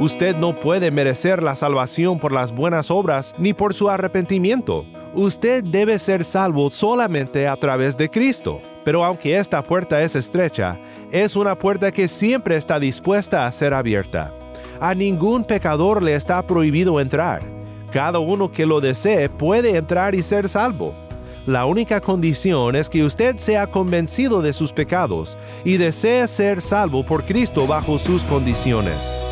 Usted no puede merecer la salvación por las buenas obras ni por su arrepentimiento. Usted debe ser salvo solamente a través de Cristo. Pero aunque esta puerta es estrecha, es una puerta que siempre está dispuesta a ser abierta. A ningún pecador le está prohibido entrar. Cada uno que lo desee puede entrar y ser salvo. La única condición es que usted sea convencido de sus pecados y desee ser salvo por Cristo bajo sus condiciones.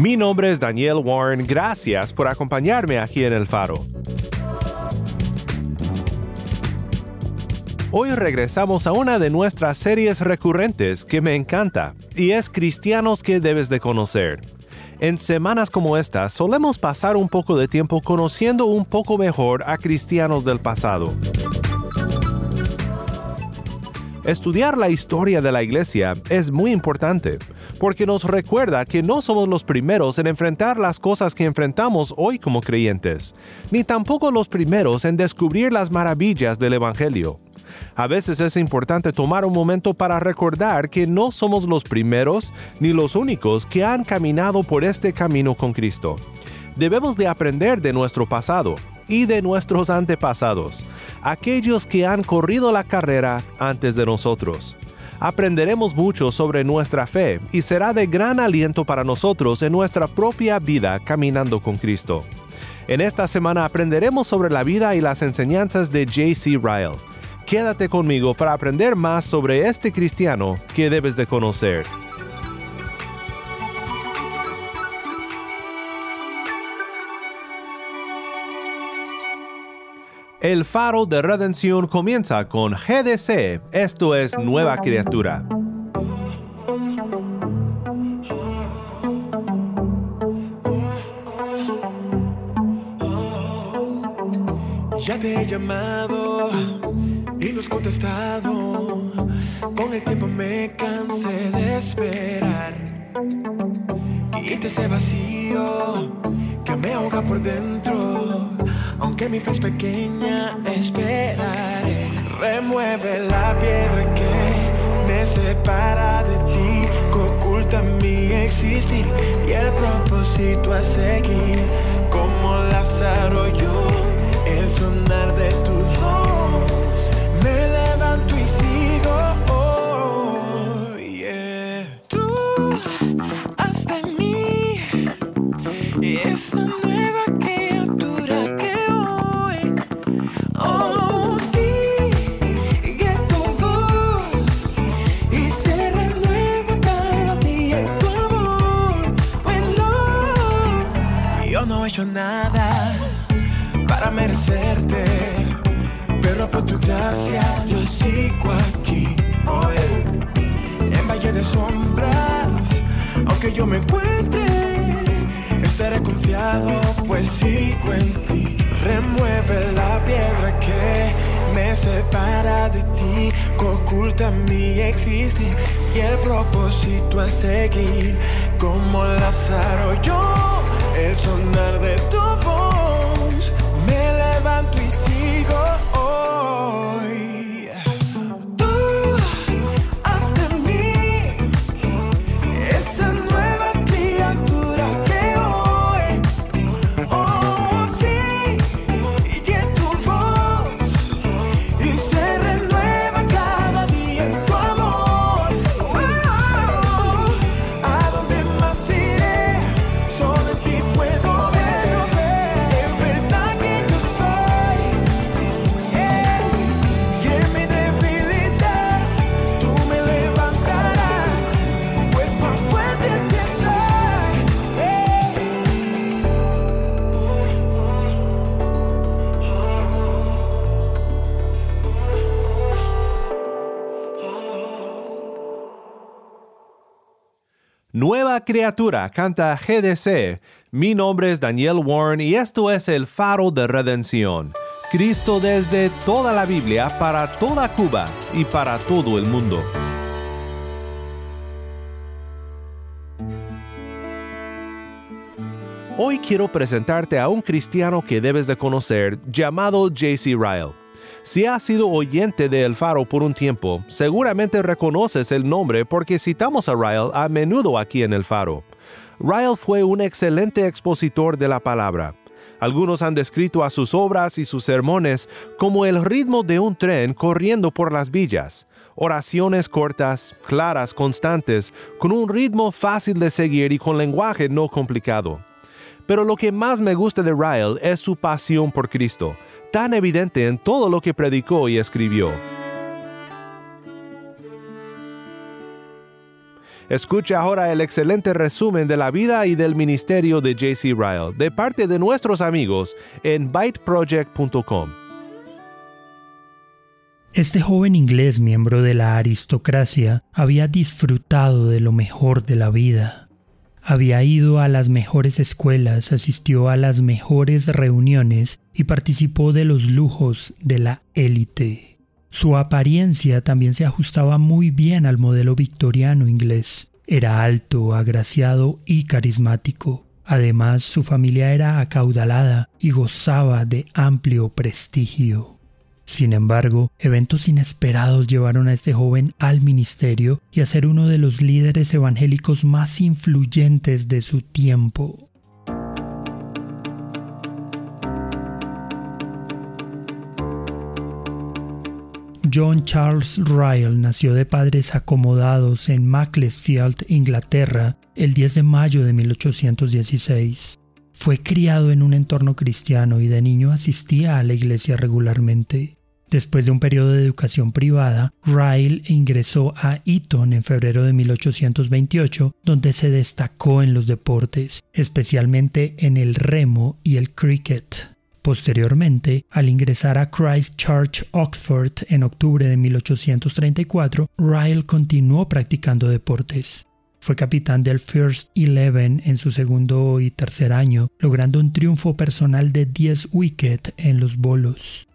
Mi nombre es Daniel Warren, gracias por acompañarme aquí en El Faro. Hoy regresamos a una de nuestras series recurrentes que me encanta, y es Cristianos que debes de conocer. En semanas como esta solemos pasar un poco de tiempo conociendo un poco mejor a cristianos del pasado. Estudiar la historia de la iglesia es muy importante, porque nos recuerda que no somos los primeros en enfrentar las cosas que enfrentamos hoy como creyentes, ni tampoco los primeros en descubrir las maravillas del Evangelio. A veces es importante tomar un momento para recordar que no somos los primeros ni los únicos que han caminado por este camino con Cristo. Debemos de aprender de nuestro pasado y de nuestros antepasados, aquellos que han corrido la carrera antes de nosotros aprenderemos mucho sobre nuestra fe y será de gran aliento para nosotros en nuestra propia vida caminando con Cristo. En esta semana aprenderemos sobre la vida y las enseñanzas de J.C. Ryle. Quédate conmigo para aprender más sobre este cristiano que debes de conocer. El faro de redención comienza con GDC, esto es Nueva Criatura. Ya te he llamado y no has contestado. Con el tiempo me cansé de esperar. Quita ese vacío que me ahoga por dentro aunque mi fe pequeña, esperaré. Remueve la piedra que me separa de ti, que oculta mi existir y el propósito a seguir. Como Lázaro yo, el sonar de tu hecho nada para merecerte, pero por tu gracia yo sigo aquí hoy, en valle de sombras, aunque yo me encuentre estaré confiado, pues sigo en ti. Remueve la piedra que me separa de ti, oculta mi existir y el propósito a seguir. Como Lázaro, yo, el sonar de tu criatura canta GDC. Mi nombre es Daniel Warren y esto es el faro de redención. Cristo desde toda la Biblia para toda Cuba y para todo el mundo. Hoy quiero presentarte a un cristiano que debes de conocer llamado J.C. Ryle. Si has sido oyente de El Faro por un tiempo, seguramente reconoces el nombre porque citamos a Ryle a menudo aquí en El Faro. Ryle fue un excelente expositor de la palabra. Algunos han descrito a sus obras y sus sermones como el ritmo de un tren corriendo por las villas. Oraciones cortas, claras, constantes, con un ritmo fácil de seguir y con lenguaje no complicado. Pero lo que más me gusta de Ryle es su pasión por Cristo, tan evidente en todo lo que predicó y escribió. Escucha ahora el excelente resumen de la vida y del ministerio de JC Ryle de parte de nuestros amigos en byteproject.com. Este joven inglés miembro de la aristocracia había disfrutado de lo mejor de la vida. Había ido a las mejores escuelas, asistió a las mejores reuniones y participó de los lujos de la élite. Su apariencia también se ajustaba muy bien al modelo victoriano inglés. Era alto, agraciado y carismático. Además, su familia era acaudalada y gozaba de amplio prestigio. Sin embargo, eventos inesperados llevaron a este joven al ministerio y a ser uno de los líderes evangélicos más influyentes de su tiempo. John Charles Ryle nació de padres acomodados en Macclesfield, Inglaterra, el 10 de mayo de 1816. Fue criado en un entorno cristiano y de niño asistía a la iglesia regularmente. Después de un periodo de educación privada, Ryle ingresó a Eton en febrero de 1828, donde se destacó en los deportes, especialmente en el remo y el cricket. Posteriormente, al ingresar a Christ Church, Oxford en octubre de 1834, Ryle continuó practicando deportes. Fue capitán del First Eleven en su segundo y tercer año, logrando un triunfo personal de 10 wickets en los bolos.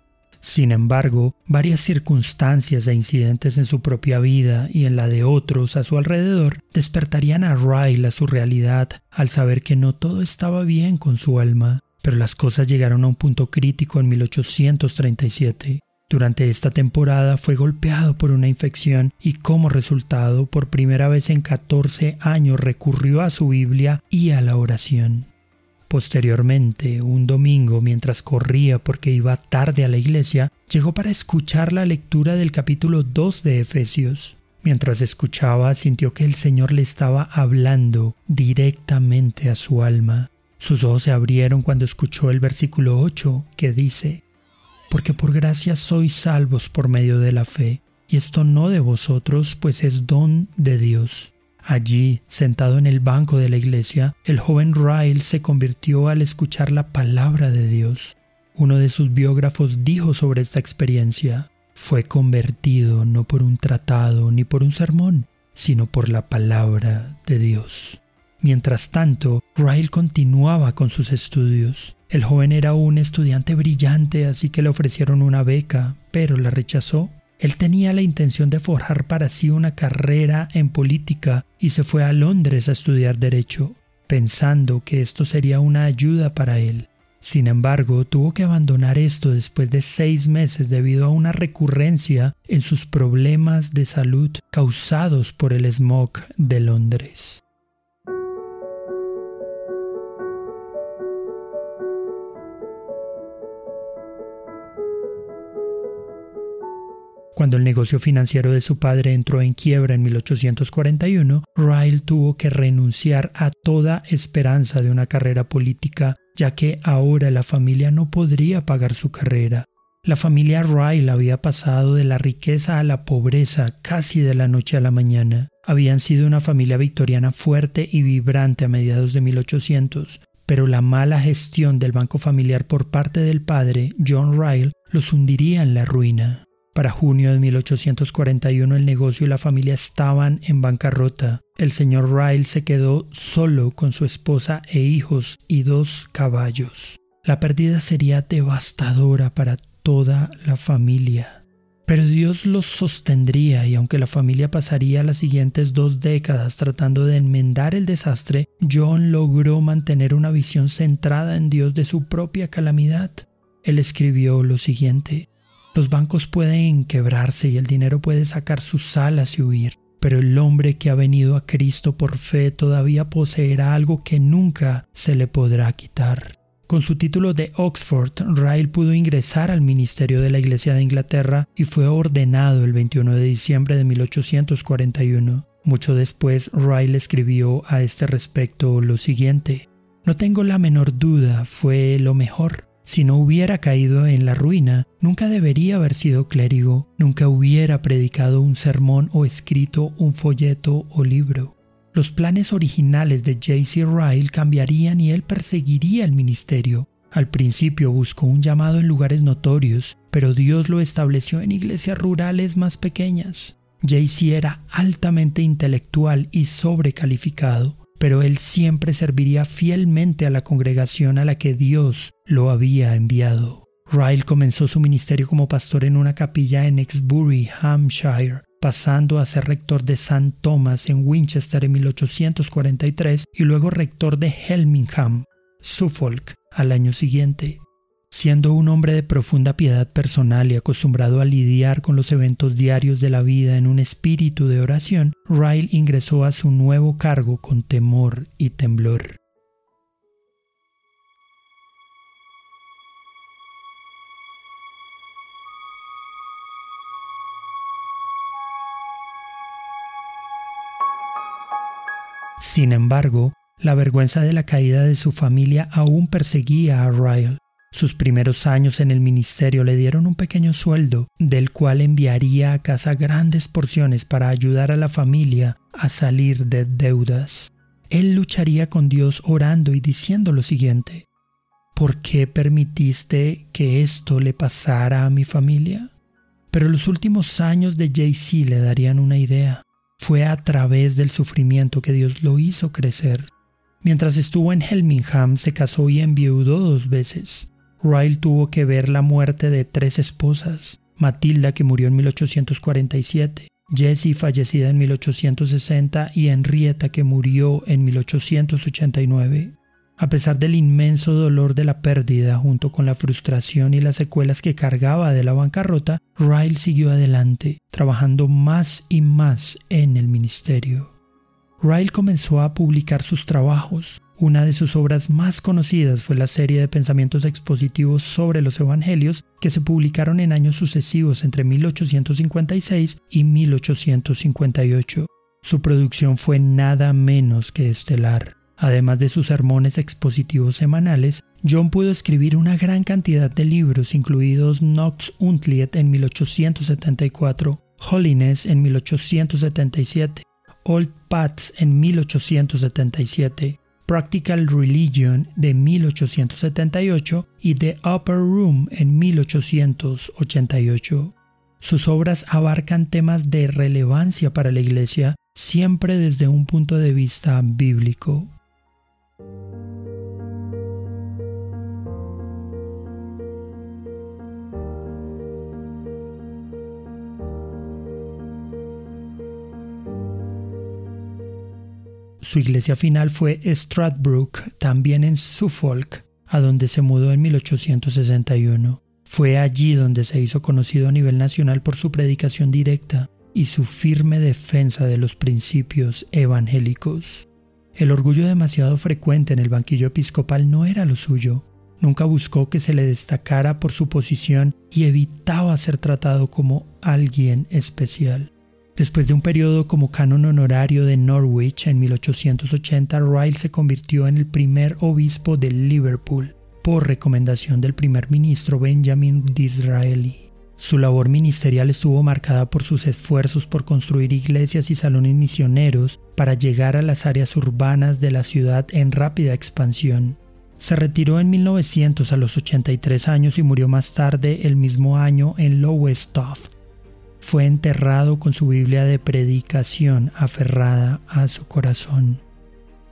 Sin embargo, varias circunstancias e incidentes en su propia vida y en la de otros a su alrededor despertarían a Ryle a su realidad al saber que no todo estaba bien con su alma pero las cosas llegaron a un punto crítico en 1837. Durante esta temporada fue golpeado por una infección y como resultado por primera vez en 14 años recurrió a su Biblia y a la oración. Posteriormente, un domingo, mientras corría porque iba tarde a la iglesia, llegó para escuchar la lectura del capítulo 2 de Efesios. Mientras escuchaba, sintió que el Señor le estaba hablando directamente a su alma. Sus ojos se abrieron cuando escuchó el versículo 8 que dice, Porque por gracia sois salvos por medio de la fe, y esto no de vosotros, pues es don de Dios. Allí, sentado en el banco de la iglesia, el joven Ryle se convirtió al escuchar la palabra de Dios. Uno de sus biógrafos dijo sobre esta experiencia, fue convertido no por un tratado ni por un sermón, sino por la palabra de Dios. Mientras tanto, Ryle continuaba con sus estudios. El joven era un estudiante brillante, así que le ofrecieron una beca, pero la rechazó. Él tenía la intención de forjar para sí una carrera en política y se fue a Londres a estudiar derecho, pensando que esto sería una ayuda para él. Sin embargo, tuvo que abandonar esto después de seis meses debido a una recurrencia en sus problemas de salud causados por el smog de Londres. Cuando el negocio financiero de su padre entró en quiebra en 1841, Ryle tuvo que renunciar a toda esperanza de una carrera política, ya que ahora la familia no podría pagar su carrera. La familia Ryle había pasado de la riqueza a la pobreza casi de la noche a la mañana. Habían sido una familia victoriana fuerte y vibrante a mediados de 1800, pero la mala gestión del banco familiar por parte del padre, John Ryle, los hundiría en la ruina. Para junio de 1841 el negocio y la familia estaban en bancarrota. el señor Ryle se quedó solo con su esposa e hijos y dos caballos. La pérdida sería devastadora para toda la familia. Pero Dios los sostendría y aunque la familia pasaría las siguientes dos décadas tratando de enmendar el desastre, John logró mantener una visión centrada en Dios de su propia calamidad. Él escribió lo siguiente, los bancos pueden quebrarse y el dinero puede sacar sus alas y huir, pero el hombre que ha venido a Cristo por fe todavía poseerá algo que nunca se le podrá quitar. Con su título de Oxford, Ryle pudo ingresar al ministerio de la Iglesia de Inglaterra y fue ordenado el 21 de diciembre de 1841. Mucho después, Ryle escribió a este respecto lo siguiente. No tengo la menor duda, fue lo mejor. Si no hubiera caído en la ruina, nunca debería haber sido clérigo, nunca hubiera predicado un sermón o escrito un folleto o libro. Los planes originales de J.C. Ryle cambiarían y él perseguiría el ministerio. Al principio buscó un llamado en lugares notorios, pero Dios lo estableció en iglesias rurales más pequeñas. J.C. era altamente intelectual y sobrecalificado, pero él siempre serviría fielmente a la congregación a la que Dios lo había enviado. Ryle comenzó su ministerio como pastor en una capilla en Exbury, Hampshire, pasando a ser rector de St. Thomas en Winchester en 1843 y luego rector de Helmingham, Suffolk, al año siguiente. Siendo un hombre de profunda piedad personal y acostumbrado a lidiar con los eventos diarios de la vida en un espíritu de oración, Ryle ingresó a su nuevo cargo con temor y temblor. Sin embargo, la vergüenza de la caída de su familia aún perseguía a Ryle. Sus primeros años en el ministerio le dieron un pequeño sueldo, del cual enviaría a casa grandes porciones para ayudar a la familia a salir de deudas. Él lucharía con Dios orando y diciendo lo siguiente, ¿por qué permitiste que esto le pasara a mi familia? Pero los últimos años de Jay-Z le darían una idea. Fue a través del sufrimiento que Dios lo hizo crecer. Mientras estuvo en Helmingham se casó y enviudó dos veces. Ryle tuvo que ver la muerte de tres esposas, Matilda que murió en 1847, Jessie fallecida en 1860 y Henrietta que murió en 1889. A pesar del inmenso dolor de la pérdida, junto con la frustración y las secuelas que cargaba de la bancarrota, Ryle siguió adelante, trabajando más y más en el ministerio. Ryle comenzó a publicar sus trabajos. Una de sus obras más conocidas fue la serie de pensamientos expositivos sobre los evangelios que se publicaron en años sucesivos entre 1856 y 1858. Su producción fue nada menos que estelar. Además de sus sermones expositivos semanales, John pudo escribir una gran cantidad de libros, incluidos Nox Untliet en 1874, Holiness en 1877, Old Paths en 1877, Practical Religion de 1878 y The Upper Room en 1888. Sus obras abarcan temas de relevancia para la Iglesia, siempre desde un punto de vista bíblico. Su iglesia final fue Stradbroke, también en Suffolk, a donde se mudó en 1861. Fue allí donde se hizo conocido a nivel nacional por su predicación directa y su firme defensa de los principios evangélicos. El orgullo demasiado frecuente en el banquillo episcopal no era lo suyo. Nunca buscó que se le destacara por su posición y evitaba ser tratado como alguien especial. Después de un periodo como canon honorario de Norwich en 1880, Ryle se convirtió en el primer obispo de Liverpool por recomendación del primer ministro Benjamin Disraeli. Su labor ministerial estuvo marcada por sus esfuerzos por construir iglesias y salones misioneros para llegar a las áreas urbanas de la ciudad en rápida expansión. Se retiró en 1900 a los 83 años y murió más tarde el mismo año en Lowestoft. Fue enterrado con su Biblia de predicación aferrada a su corazón.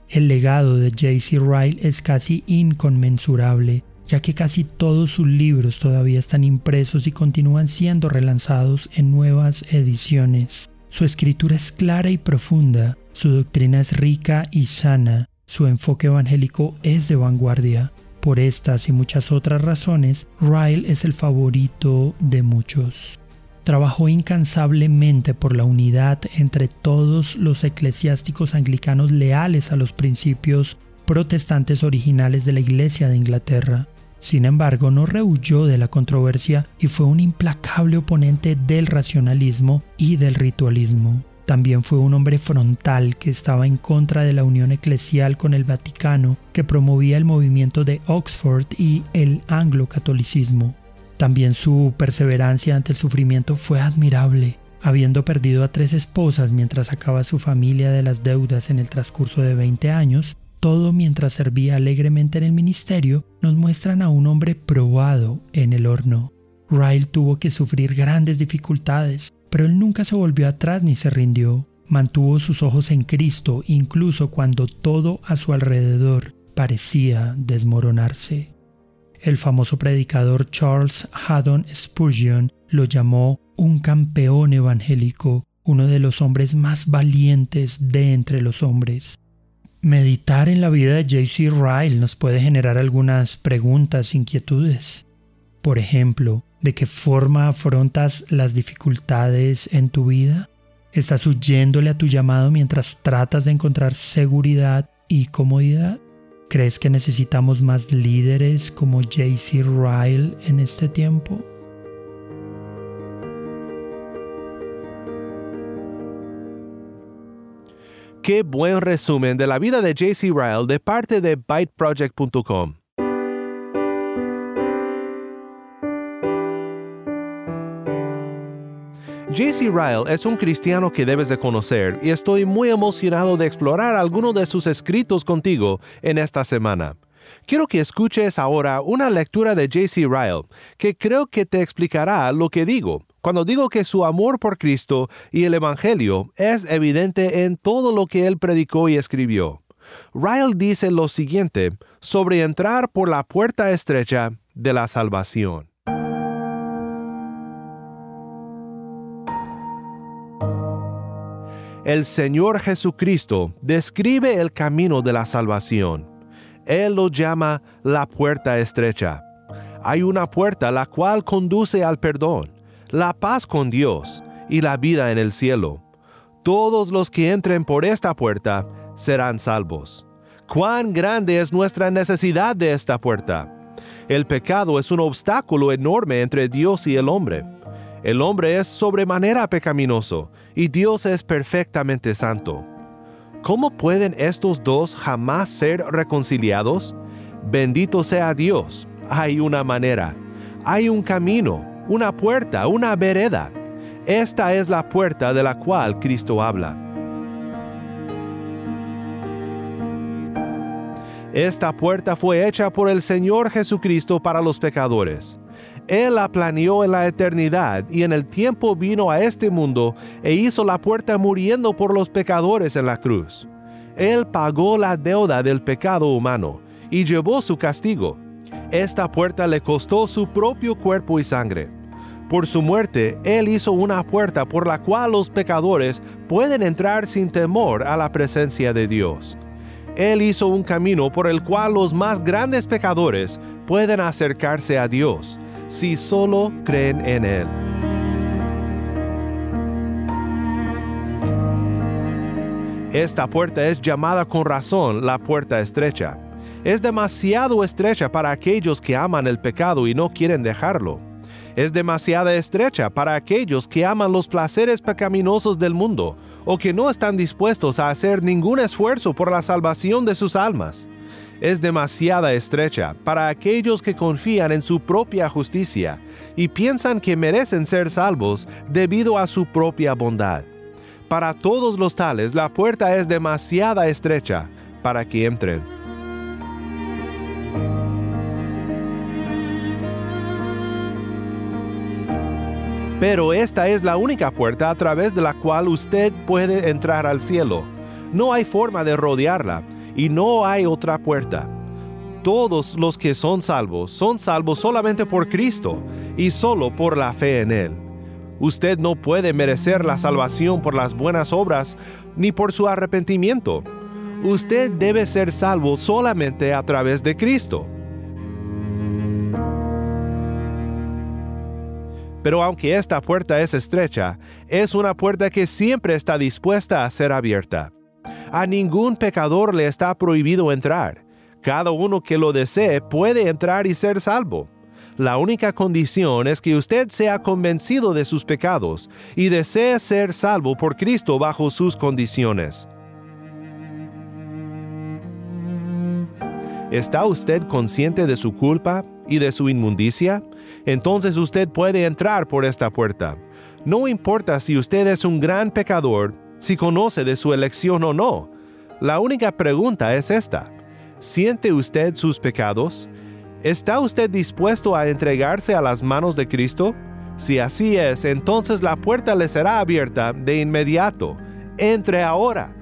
El legado de J.C. Ryle es casi inconmensurable, ya que casi todos sus libros todavía están impresos y continúan siendo relanzados en nuevas ediciones. Su escritura es clara y profunda, su doctrina es rica y sana, su enfoque evangélico es de vanguardia. Por estas y muchas otras razones, Ryle es el favorito de muchos. Trabajó incansablemente por la unidad entre todos los eclesiásticos anglicanos leales a los principios protestantes originales de la Iglesia de Inglaterra. Sin embargo, no rehuyó de la controversia y fue un implacable oponente del racionalismo y del ritualismo. También fue un hombre frontal que estaba en contra de la unión eclesial con el Vaticano, que promovía el movimiento de Oxford y el anglo-catolicismo. También su perseverancia ante el sufrimiento fue admirable. Habiendo perdido a tres esposas mientras sacaba su familia de las deudas en el transcurso de 20 años, todo mientras servía alegremente en el ministerio, nos muestran a un hombre probado en el horno. Ryle tuvo que sufrir grandes dificultades, pero él nunca se volvió atrás ni se rindió. Mantuvo sus ojos en Cristo incluso cuando todo a su alrededor parecía desmoronarse. El famoso predicador Charles Haddon Spurgeon lo llamó un campeón evangélico, uno de los hombres más valientes de entre los hombres. Meditar en la vida de J.C. Ryle nos puede generar algunas preguntas, inquietudes. Por ejemplo, ¿de qué forma afrontas las dificultades en tu vida? ¿Estás huyéndole a tu llamado mientras tratas de encontrar seguridad y comodidad? ¿Crees que necesitamos más líderes como JC Ryle en este tiempo? Qué buen resumen de la vida de JC Ryle de parte de ByteProject.com. JC Ryle es un cristiano que debes de conocer y estoy muy emocionado de explorar algunos de sus escritos contigo en esta semana. Quiero que escuches ahora una lectura de JC Ryle que creo que te explicará lo que digo cuando digo que su amor por Cristo y el Evangelio es evidente en todo lo que él predicó y escribió. Ryle dice lo siguiente sobre entrar por la puerta estrecha de la salvación. El Señor Jesucristo describe el camino de la salvación. Él lo llama la puerta estrecha. Hay una puerta la cual conduce al perdón, la paz con Dios y la vida en el cielo. Todos los que entren por esta puerta serán salvos. Cuán grande es nuestra necesidad de esta puerta. El pecado es un obstáculo enorme entre Dios y el hombre. El hombre es sobremanera pecaminoso y Dios es perfectamente santo. ¿Cómo pueden estos dos jamás ser reconciliados? Bendito sea Dios. Hay una manera, hay un camino, una puerta, una vereda. Esta es la puerta de la cual Cristo habla. Esta puerta fue hecha por el Señor Jesucristo para los pecadores. Él la planeó en la eternidad y en el tiempo vino a este mundo e hizo la puerta muriendo por los pecadores en la cruz. Él pagó la deuda del pecado humano y llevó su castigo. Esta puerta le costó su propio cuerpo y sangre. Por su muerte, Él hizo una puerta por la cual los pecadores pueden entrar sin temor a la presencia de Dios. Él hizo un camino por el cual los más grandes pecadores pueden acercarse a Dios si solo creen en Él. Esta puerta es llamada con razón la puerta estrecha. Es demasiado estrecha para aquellos que aman el pecado y no quieren dejarlo. Es demasiado estrecha para aquellos que aman los placeres pecaminosos del mundo o que no están dispuestos a hacer ningún esfuerzo por la salvación de sus almas es demasiada estrecha para aquellos que confían en su propia justicia y piensan que merecen ser salvos debido a su propia bondad. Para todos los tales la puerta es demasiada estrecha para que entren. Pero esta es la única puerta a través de la cual usted puede entrar al cielo. No hay forma de rodearla y no hay otra puerta. Todos los que son salvos son salvos solamente por Cristo y solo por la fe en Él. Usted no puede merecer la salvación por las buenas obras ni por su arrepentimiento. Usted debe ser salvo solamente a través de Cristo. Pero aunque esta puerta es estrecha, es una puerta que siempre está dispuesta a ser abierta. A ningún pecador le está prohibido entrar. Cada uno que lo desee puede entrar y ser salvo. La única condición es que usted sea convencido de sus pecados y desee ser salvo por Cristo bajo sus condiciones. ¿Está usted consciente de su culpa y de su inmundicia? Entonces usted puede entrar por esta puerta. No importa si usted es un gran pecador, si conoce de su elección o no. La única pregunta es esta. ¿Siente usted sus pecados? ¿Está usted dispuesto a entregarse a las manos de Cristo? Si así es, entonces la puerta le será abierta de inmediato. Entre ahora.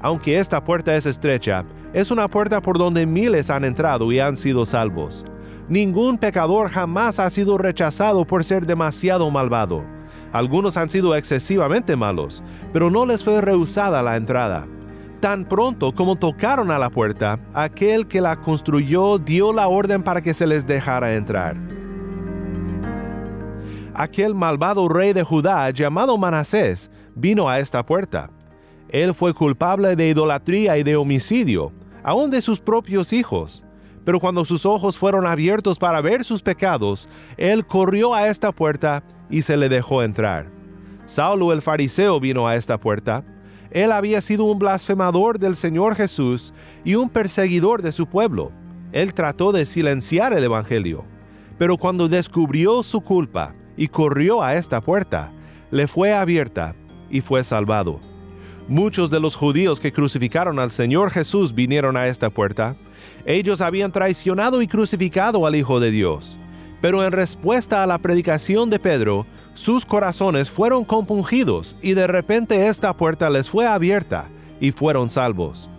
Aunque esta puerta es estrecha, es una puerta por donde miles han entrado y han sido salvos. Ningún pecador jamás ha sido rechazado por ser demasiado malvado. Algunos han sido excesivamente malos, pero no les fue rehusada la entrada. Tan pronto como tocaron a la puerta, aquel que la construyó dio la orden para que se les dejara entrar. Aquel malvado rey de Judá llamado Manasés vino a esta puerta. Él fue culpable de idolatría y de homicidio, aun de sus propios hijos. Pero cuando sus ojos fueron abiertos para ver sus pecados, él corrió a esta puerta y se le dejó entrar. Saulo el fariseo vino a esta puerta. Él había sido un blasfemador del Señor Jesús y un perseguidor de su pueblo. Él trató de silenciar el Evangelio. Pero cuando descubrió su culpa y corrió a esta puerta, le fue abierta y fue salvado. Muchos de los judíos que crucificaron al Señor Jesús vinieron a esta puerta. Ellos habían traicionado y crucificado al Hijo de Dios. Pero en respuesta a la predicación de Pedro, sus corazones fueron compungidos y de repente esta puerta les fue abierta y fueron salvos.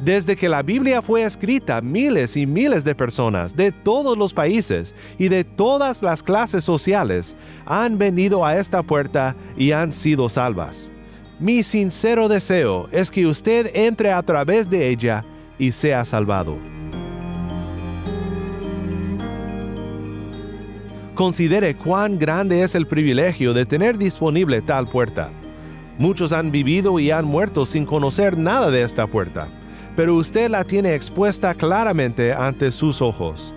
Desde que la Biblia fue escrita, miles y miles de personas de todos los países y de todas las clases sociales han venido a esta puerta y han sido salvas. Mi sincero deseo es que usted entre a través de ella y sea salvado. Considere cuán grande es el privilegio de tener disponible tal puerta. Muchos han vivido y han muerto sin conocer nada de esta puerta, pero usted la tiene expuesta claramente ante sus ojos.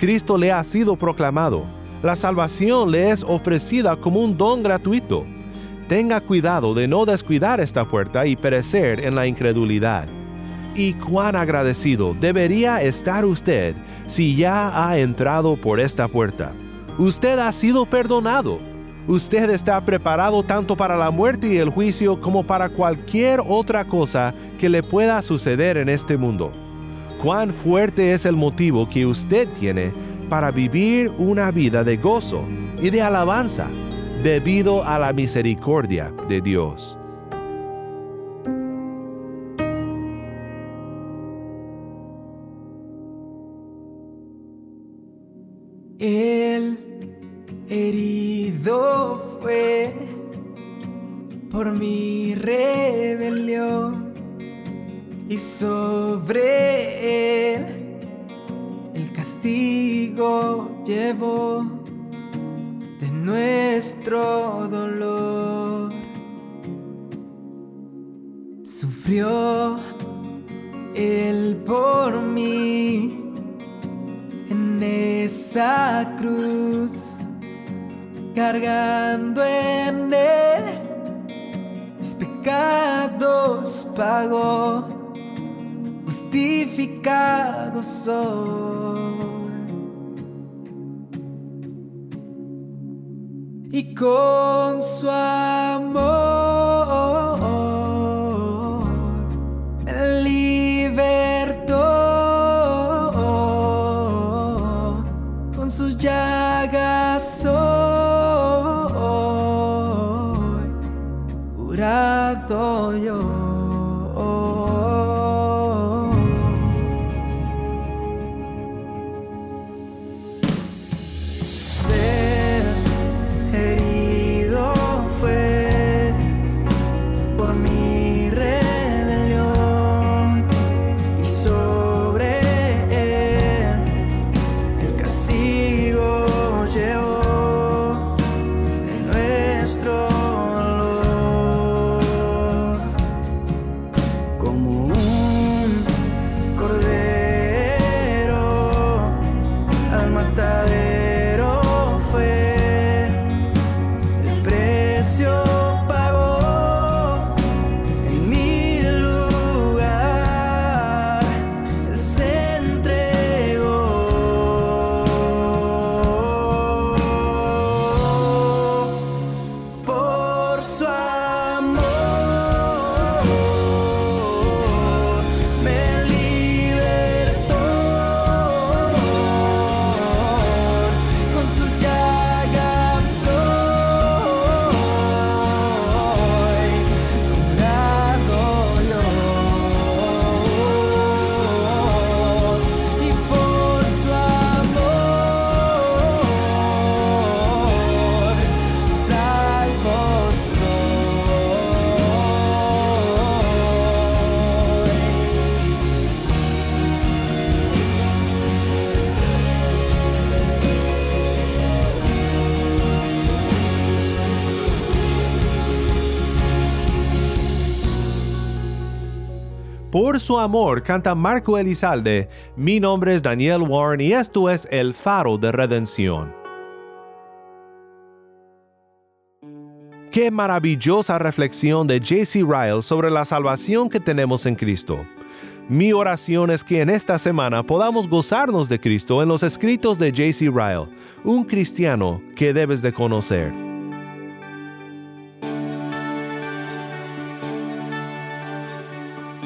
Cristo le ha sido proclamado. La salvación le es ofrecida como un don gratuito. Tenga cuidado de no descuidar esta puerta y perecer en la incredulidad. Y cuán agradecido debería estar usted si ya ha entrado por esta puerta. Usted ha sido perdonado. Usted está preparado tanto para la muerte y el juicio como para cualquier otra cosa que le pueda suceder en este mundo. Cuán fuerte es el motivo que usted tiene para vivir una vida de gozo y de alabanza debido a la misericordia de Dios. Fue por mi rebelión y sobre él el castigo llevó de nuestro dolor. Sufrió él por mí en esa cruz, cargando en él mis pecados pagó, justificado soy. Y con su Por su amor canta Marco Elizalde. Mi nombre es Daniel Warren y esto es El Faro de Redención. Qué maravillosa reflexión de J.C. Ryle sobre la salvación que tenemos en Cristo. Mi oración es que en esta semana podamos gozarnos de Cristo en los escritos de J.C. Ryle, un cristiano que debes de conocer.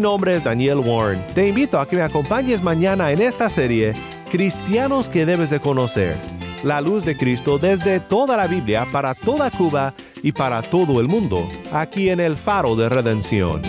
Mi nombre es Daniel Warren. Te invito a que me acompañes mañana en esta serie Cristianos que debes de conocer. La luz de Cristo desde toda la Biblia para toda Cuba y para todo el mundo, aquí en el Faro de Redención.